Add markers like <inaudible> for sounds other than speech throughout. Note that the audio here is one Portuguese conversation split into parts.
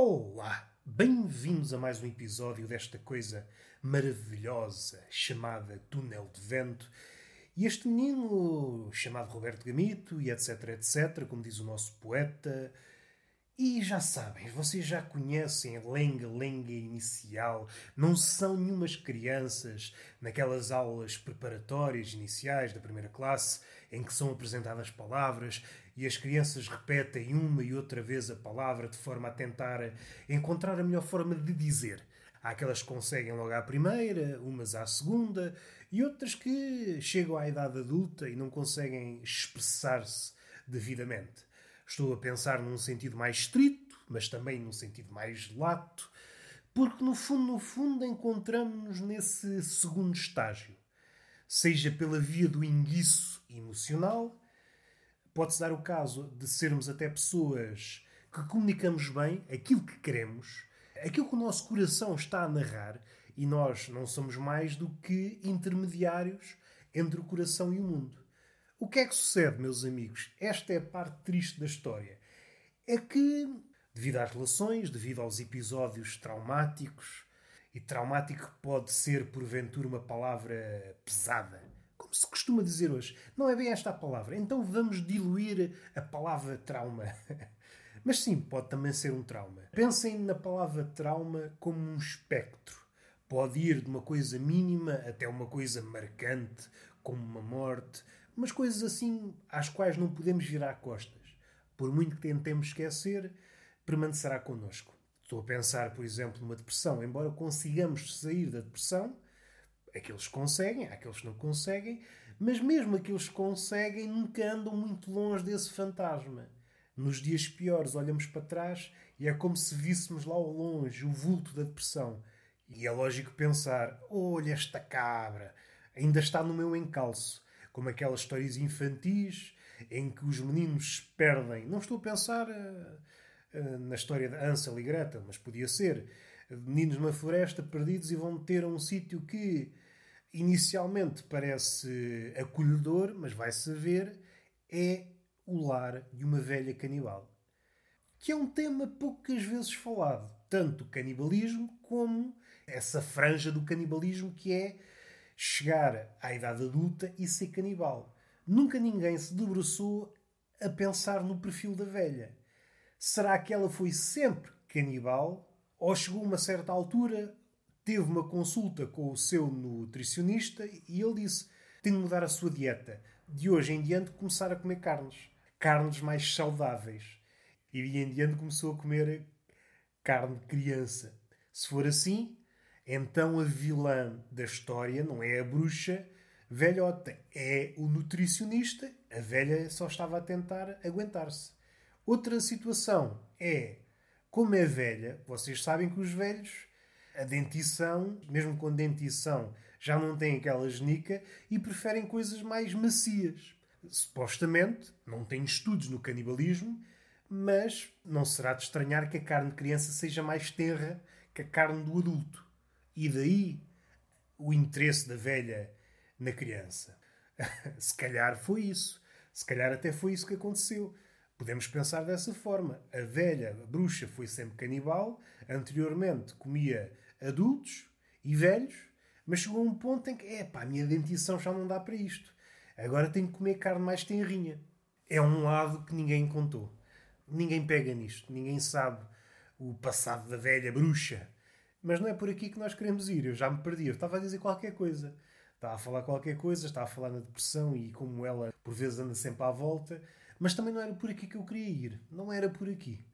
Olá! Bem-vindos a mais um episódio desta coisa maravilhosa chamada Túnel de Vento. E este menino, chamado Roberto Gamito, e etc, etc, como diz o nosso poeta. E já sabem, vocês já conhecem a lenga-lenga inicial, não são nenhumas crianças naquelas aulas preparatórias iniciais da primeira classe em que são apresentadas palavras e as crianças repetem uma e outra vez a palavra de forma a tentar encontrar a melhor forma de dizer. Há aquelas que conseguem logo à primeira, umas à segunda, e outras que chegam à idade adulta e não conseguem expressar-se devidamente. Estou a pensar num sentido mais estrito, mas também num sentido mais lato, porque no fundo, no fundo, encontramos-nos nesse segundo estágio. Seja pela via do enguiço emocional, pode-se dar o caso de sermos até pessoas que comunicamos bem aquilo que queremos, aquilo que o nosso coração está a narrar, e nós não somos mais do que intermediários entre o coração e o mundo. O que é que sucede, meus amigos? Esta é a parte triste da história. É que, devido às relações, devido aos episódios traumáticos, e traumático pode ser, porventura, uma palavra pesada, como se costuma dizer hoje. Não é bem esta a palavra. Então vamos diluir a palavra trauma. <laughs> Mas sim, pode também ser um trauma. Pensem na palavra trauma como um espectro. Pode ir de uma coisa mínima até uma coisa marcante, como uma morte, mas coisas assim às quais não podemos virar costas. Por muito que tentemos esquecer, permanecerá connosco. Estou a pensar, por exemplo, numa depressão. Embora consigamos sair da depressão, Aqueles conseguem, há aqueles que não conseguem, mas mesmo aqueles que conseguem nunca andam muito longe desse fantasma. Nos dias piores, olhamos para trás e é como se víssemos lá ao longe o vulto da depressão. E é lógico pensar: olha esta cabra, ainda está no meu encalço. Como aquelas histórias infantis em que os meninos se perdem. Não estou a pensar uh, uh, na história de Ansel e Gretel, mas podia ser. Meninos numa floresta perdidos e vão ter um sítio que inicialmente parece acolhedor, mas vai-se ver, é o lar de uma velha canibal. Que é um tema poucas vezes falado, tanto o canibalismo como essa franja do canibalismo que é chegar à idade adulta e ser canibal. Nunca ninguém se debruçou a pensar no perfil da velha. Será que ela foi sempre canibal ou chegou a uma certa altura teve uma consulta com o seu nutricionista e ele disse: tem de mudar a sua dieta. De hoje em diante, começar a comer carnes. Carnes mais saudáveis. E de em diante começou a comer carne de criança. Se for assim, então a vilã da história não é a bruxa velhota, é o nutricionista. A velha só estava a tentar aguentar-se. Outra situação é, como é velha, vocês sabem que os velhos a dentição, mesmo com dentição, já não têm aquela genica e preferem coisas mais macias. Supostamente, não tem estudos no canibalismo, mas não será de estranhar que a carne de criança seja mais tenra que a carne do adulto. E daí o interesse da velha na criança. <laughs> Se calhar foi isso. Se calhar até foi isso que aconteceu. Podemos pensar dessa forma. A velha a bruxa foi sempre canibal, anteriormente comia adultos e velhos, mas chegou a um ponto em que, é pá, a minha dentição já não dá para isto. Agora tenho que comer carne mais tenrinha. É um lado que ninguém contou. Ninguém pega nisto. Ninguém sabe o passado da velha bruxa. Mas não é por aqui que nós queremos ir. Eu já me perdi. Eu estava a dizer qualquer coisa. Estava a falar qualquer coisa, estava a falar na depressão e como ela por vezes anda sempre à volta. Mas também não era por aqui que eu queria ir. Não era por aqui.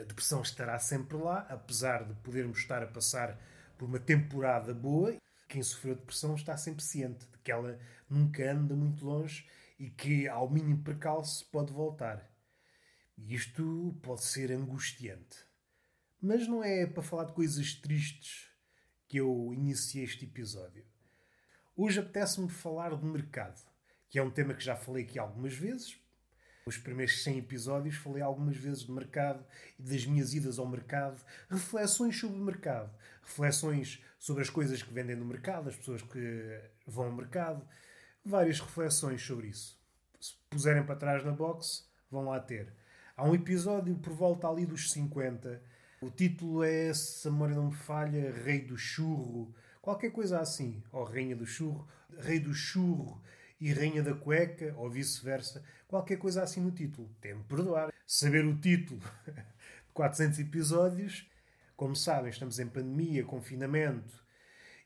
A depressão estará sempre lá, apesar de podermos estar a passar por uma temporada boa. Quem sofreu depressão está sempre ciente de que ela nunca anda muito longe e que, ao mínimo percalço, pode voltar. E isto pode ser angustiante. Mas não é para falar de coisas tristes que eu iniciei este episódio. Hoje apetece-me falar de mercado, que é um tema que já falei aqui algumas vezes, os primeiros 100 episódios falei algumas vezes de mercado e das minhas idas ao mercado, reflexões sobre o mercado, reflexões sobre as coisas que vendem no mercado, as pessoas que vão ao mercado, várias reflexões sobre isso. Se puserem para trás na box, vão lá ter. Há um episódio por volta ali dos 50, O título é, se a memória não me falha, Rei do Churro, qualquer coisa assim. Ou Rainha do Churro, Rei do Churro e Rainha da Cueca, ou vice-versa. Qualquer coisa assim no título. Tem-me perdoar. Saber o título <laughs> de 400 episódios. Como sabem, estamos em pandemia, confinamento,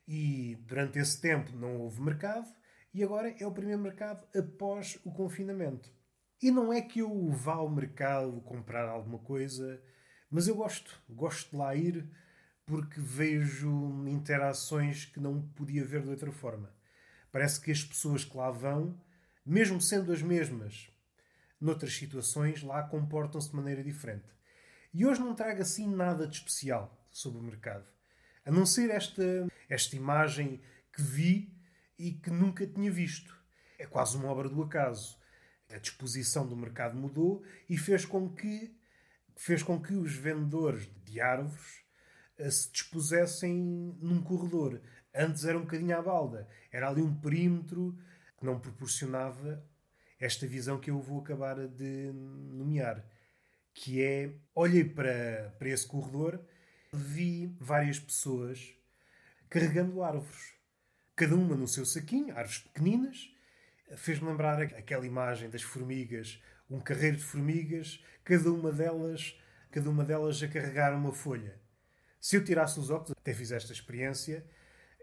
e durante esse tempo não houve mercado, e agora é o primeiro mercado após o confinamento. E não é que eu vá ao mercado comprar alguma coisa mas eu gosto, gosto de lá ir porque vejo interações que não podia ver de outra forma. Parece que as pessoas que lá vão, mesmo sendo as mesmas, noutras situações, lá comportam-se de maneira diferente. E hoje não trago assim nada de especial sobre o mercado. A não ser esta, esta imagem que vi e que nunca tinha visto. É quase uma obra do acaso. A disposição do mercado mudou e fez com que fez com que os vendedores de árvores eh, se dispusessem num corredor. Antes era um bocadinho à balda. Era ali um perímetro que não proporcionava esta visão que eu vou acabar de nomear. Que é, olhei para, para esse corredor, vi várias pessoas carregando árvores. Cada uma no seu saquinho, árvores pequeninas. Fez-me lembrar aquela imagem das formigas um carreiro de formigas, cada uma delas, cada uma delas a carregar uma folha. Se eu tirasse os óculos, até fiz esta experiência,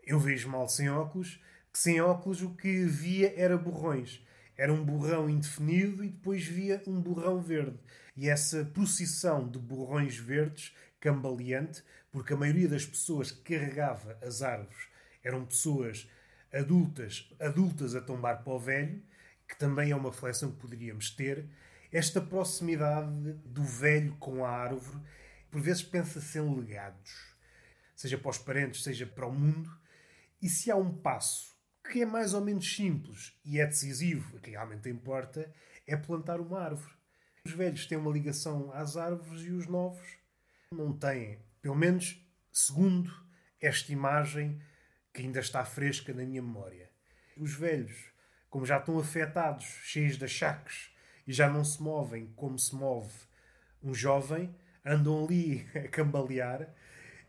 eu vejo mal sem óculos, que sem óculos o que via era borrões. Era um borrão indefinido e depois via um borrão verde. E essa procissão de borrões verdes, cambaleante, porque a maioria das pessoas que carregava as árvores eram pessoas adultas, adultas a tombar para o velho, que também é uma reflexão que poderíamos ter, esta proximidade do velho com a árvore, por vezes pensa-se em legados, seja para os parentes, seja para o mundo, e se há um passo que é mais ou menos simples e é decisivo, que realmente importa, é plantar uma árvore. Os velhos têm uma ligação às árvores e os novos não têm. Pelo menos segundo esta imagem que ainda está fresca na minha memória. Os velhos como já estão afetados, cheios de achaques e já não se movem como se move um jovem, andam ali <laughs> a cambalear.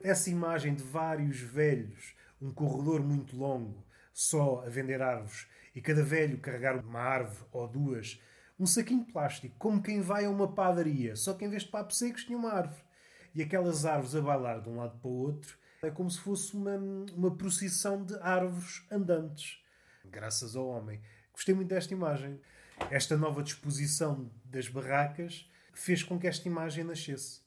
Essa imagem de vários velhos, um corredor muito longo, só a vender árvores, e cada velho carregar uma árvore ou duas, um saquinho de plástico, como quem vai a uma padaria, só que em vez de papos secos tinha uma árvore. E aquelas árvores a bailar de um lado para o outro, é como se fosse uma, uma procissão de árvores andantes. Graças ao homem. Gostei muito desta imagem. Esta nova disposição das barracas fez com que esta imagem nascesse.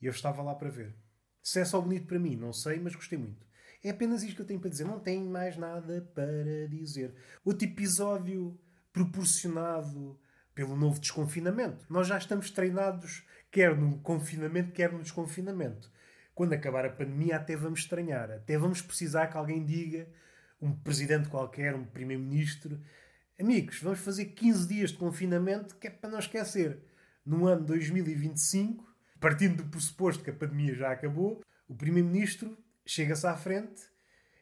E eu estava lá para ver. Se é só bonito para mim, não sei, mas gostei muito. É apenas isto que eu tenho para dizer. Não tenho mais nada para dizer. Outro episódio proporcionado pelo novo desconfinamento. Nós já estamos treinados, quer no confinamento, quer no desconfinamento. Quando acabar a pandemia, até vamos estranhar. Até vamos precisar que alguém diga, um presidente qualquer, um primeiro-ministro, Amigos, vamos fazer 15 dias de confinamento, que é para não esquecer. No ano 2025, partindo do pressuposto que a pandemia já acabou, o Primeiro-Ministro chega-se à frente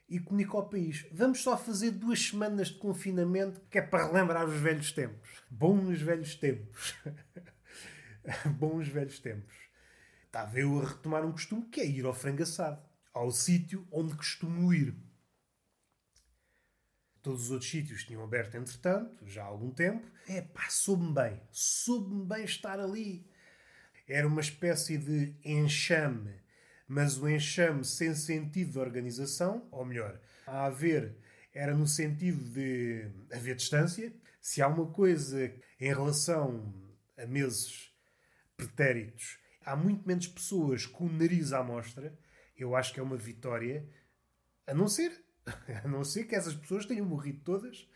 e comunica ao país: vamos só fazer duas semanas de confinamento, que é para relembrar os velhos tempos. Bons velhos tempos. <laughs> Bons velhos tempos. Estava eu a retomar um costume que é ir ao frango assado, ao sítio onde costumo ir. Todos os outros sítios tinham aberto entretanto, já há algum tempo. É pá, soube-me bem. Soube-me bem estar ali. Era uma espécie de enxame, mas o enxame sem sentido de organização, ou melhor, a haver era no sentido de haver distância. Se há uma coisa em relação a meses pretéritos, há muito menos pessoas com o nariz à mostra, eu acho que é uma vitória, a não ser <laughs> A não ser que essas pessoas tenham morrido todas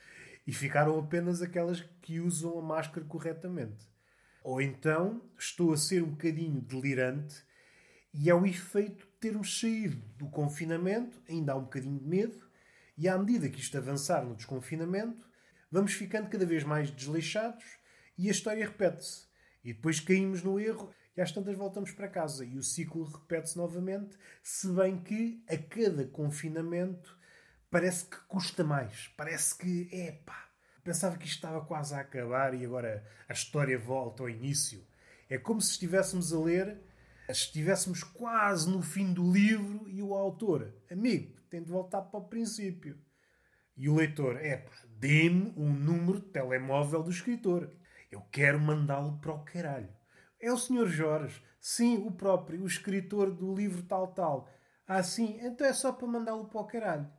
e ficaram apenas aquelas que usam a máscara corretamente. Ou então estou a ser um bocadinho delirante e é o efeito de termos saído do confinamento, ainda há um bocadinho de medo, e à medida que isto avançar no desconfinamento, vamos ficando cada vez mais desleixados e a história repete-se. E depois caímos no erro e às tantas voltamos para casa. E o ciclo repete-se novamente, se bem que a cada confinamento parece que custa mais. Parece que, epá, pensava que isto estava quase a acabar e agora a história volta ao início. É como se estivéssemos a ler estivéssemos quase no fim do livro e o autor, amigo, tem de voltar para o princípio. E o leitor, é pá, dê-me um número de telemóvel do escritor. Eu quero mandá-lo para o caralho. É o Sr. Jorge. Sim, o próprio, o escritor do livro tal tal. Ah, sim, então é só para mandá-lo para o caralho.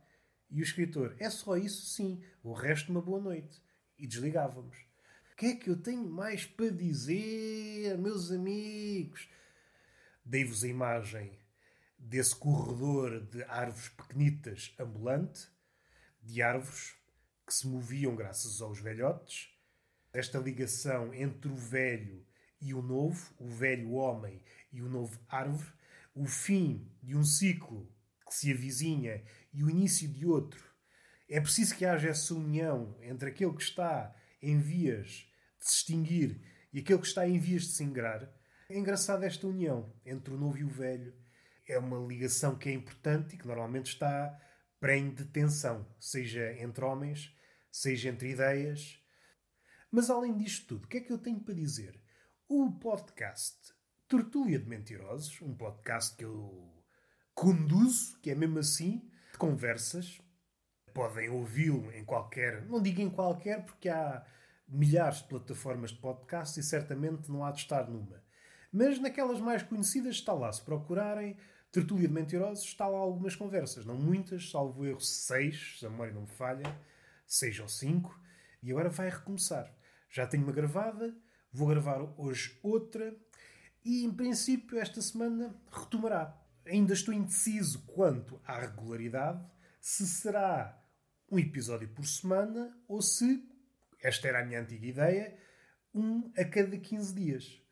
E o escritor, é só isso, sim. O resto, uma boa noite. E desligávamos. O que é que eu tenho mais para dizer, meus amigos? Dei-vos a imagem desse corredor de árvores pequenitas ambulante, de árvores que se moviam graças aos velhotes, esta ligação entre o velho e o novo, o velho homem e o novo árvore, o fim de um ciclo que se avizinha e o início de outro. É preciso que haja essa união entre aquele que está em vias de se extinguir e aquele que está em vias de se ingrar. É engraçada esta união entre o novo e o velho. É uma ligação que é importante e que normalmente está prenhe de tensão, seja entre homens, seja entre ideias. Mas além disto tudo, o que é que eu tenho para dizer? O podcast Tertúlia de Mentirosos, um podcast que eu conduzo, que é mesmo assim, de conversas. Podem ouvi-lo em qualquer, não digo em qualquer, porque há milhares de plataformas de podcast e certamente não há de estar numa. Mas naquelas mais conhecidas está lá, se procurarem Tertúlia de Mentirosos, está lá algumas conversas, não muitas, salvo erro seis, se a memória não me falha, seis ou cinco, e agora vai recomeçar. Já tenho uma gravada, vou gravar hoje outra, e em princípio esta semana retomará. Ainda estou indeciso quanto à regularidade, se será um episódio por semana ou se, esta era a minha antiga ideia, um a cada 15 dias.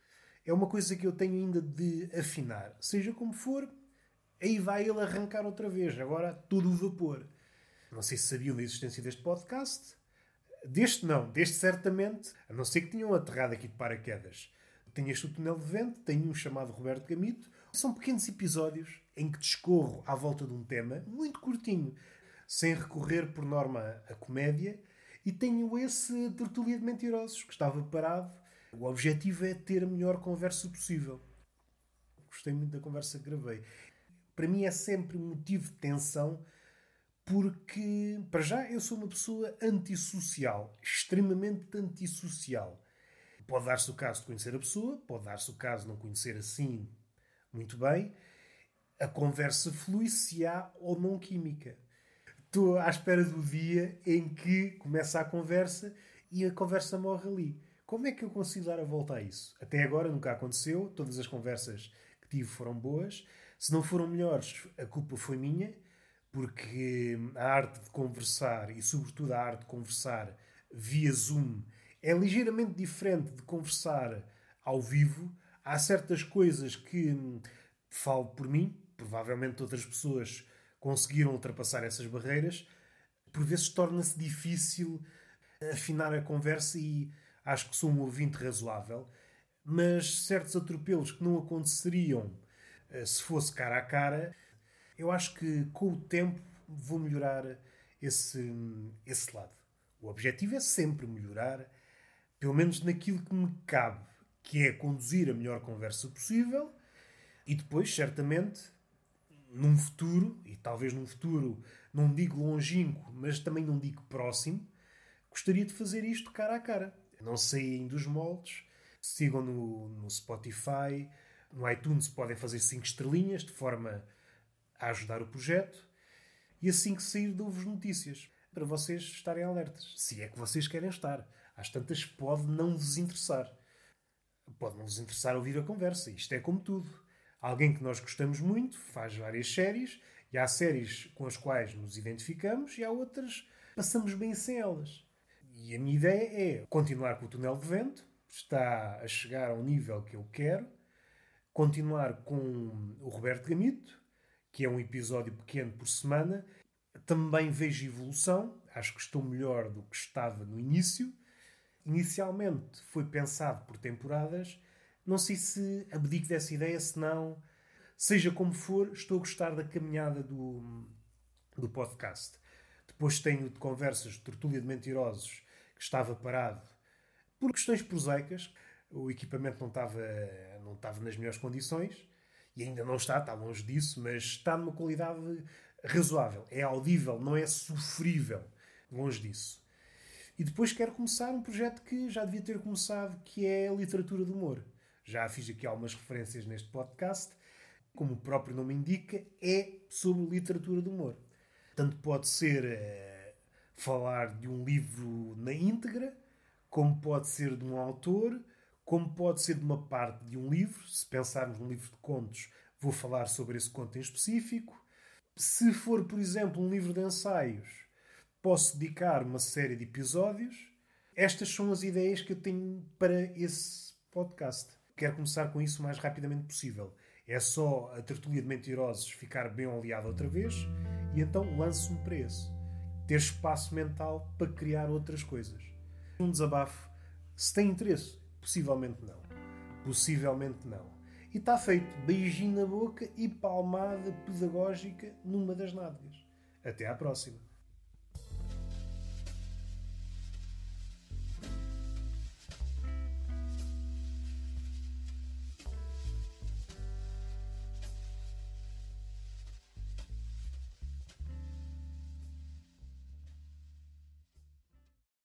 É uma coisa que eu tenho ainda de afinar. Seja como for, aí vai ele arrancar outra vez, agora todo o vapor. Não sei se sabiam da existência deste podcast. Deste não, deste certamente, a não ser que tinham aterrado aqui de paraquedas. Tenho este o túnel de vento, tenho um chamado Roberto Gamito. São pequenos episódios em que discorro à volta de um tema, muito curtinho, sem recorrer por norma à comédia, e tenho esse tertulia de mentirosos que estava parado. O objetivo é ter a melhor conversa possível. Gostei muito da conversa que gravei. Para mim é sempre motivo de tensão porque, para já, eu sou uma pessoa antissocial, extremamente antissocial. Pode dar-se o caso de conhecer a pessoa, pode dar-se o caso de não conhecer assim muito bem. A conversa flui se há ou não química. Estou à espera do dia em que começa a conversa e a conversa morre ali. Como é que eu consigo dar a volta a isso? Até agora nunca aconteceu, todas as conversas que tive foram boas. Se não foram melhores, a culpa foi minha porque a arte de conversar e, sobretudo, a arte de conversar via Zoom é ligeiramente diferente de conversar ao vivo. Há certas coisas que falo por mim, provavelmente outras pessoas conseguiram ultrapassar essas barreiras. Por vezes torna-se difícil afinar a conversa e acho que sou um ouvinte razoável, mas certos atropelos que não aconteceriam eh, se fosse cara a cara eu acho que com o tempo vou melhorar esse, esse lado. O objetivo é sempre melhorar, pelo menos naquilo que me cabe, que é conduzir a melhor conversa possível e depois, certamente, num futuro, e talvez num futuro, não digo longínquo, mas também não digo próximo, gostaria de fazer isto cara a cara. Não saem dos moldes, sigam no, no Spotify, no iTunes podem fazer 5 estrelinhas de forma a ajudar o projeto e assim que sair dou-vos notícias para vocês estarem alertas. Se é que vocês querem estar. Às tantas pode não vos interessar. Pode não vos interessar ouvir a conversa. Isto é como tudo. Alguém que nós gostamos muito faz várias séries e há séries com as quais nos identificamos e há outras passamos bem sem elas. E a minha ideia é continuar com o túnel de vento, está a chegar ao nível que eu quero, continuar com o Roberto Gamito, que é um episódio pequeno por semana. Também vejo evolução, acho que estou melhor do que estava no início. Inicialmente foi pensado por temporadas, não sei se abdico dessa ideia, se não. Seja como for, estou a gostar da caminhada do, do podcast. Depois tenho de conversas de tertúlia de mentirosos que estava parado por questões prosaicas. O equipamento não estava, não estava nas melhores condições E ainda não está, está longe disso, mas está numa qualidade razoável. É audível, não é sofrível. Longe disso. E depois quero começar um projeto que já devia ter começado, que é a literatura do humor. Já fiz aqui algumas referências neste podcast. Como o próprio nome indica, é sobre literatura do humor. Tanto pode ser é, falar de um livro na íntegra, como pode ser de um autor, como pode ser de uma parte de um livro. Se pensarmos num livro de contos, vou falar sobre esse conto em específico. Se for, por exemplo, um livro de ensaios, posso dedicar uma série de episódios. Estas são as ideias que eu tenho para esse podcast. Quero começar com isso o mais rapidamente possível. É só a tertulia de mentirosos ficar bem oleada outra vez e então lanço-me para esse. Ter espaço mental para criar outras coisas. Um desabafo. Se tem interesse, possivelmente não. Possivelmente não. E está feito. Beijinho na boca e palmada pedagógica numa das nádegas. Até à próxima.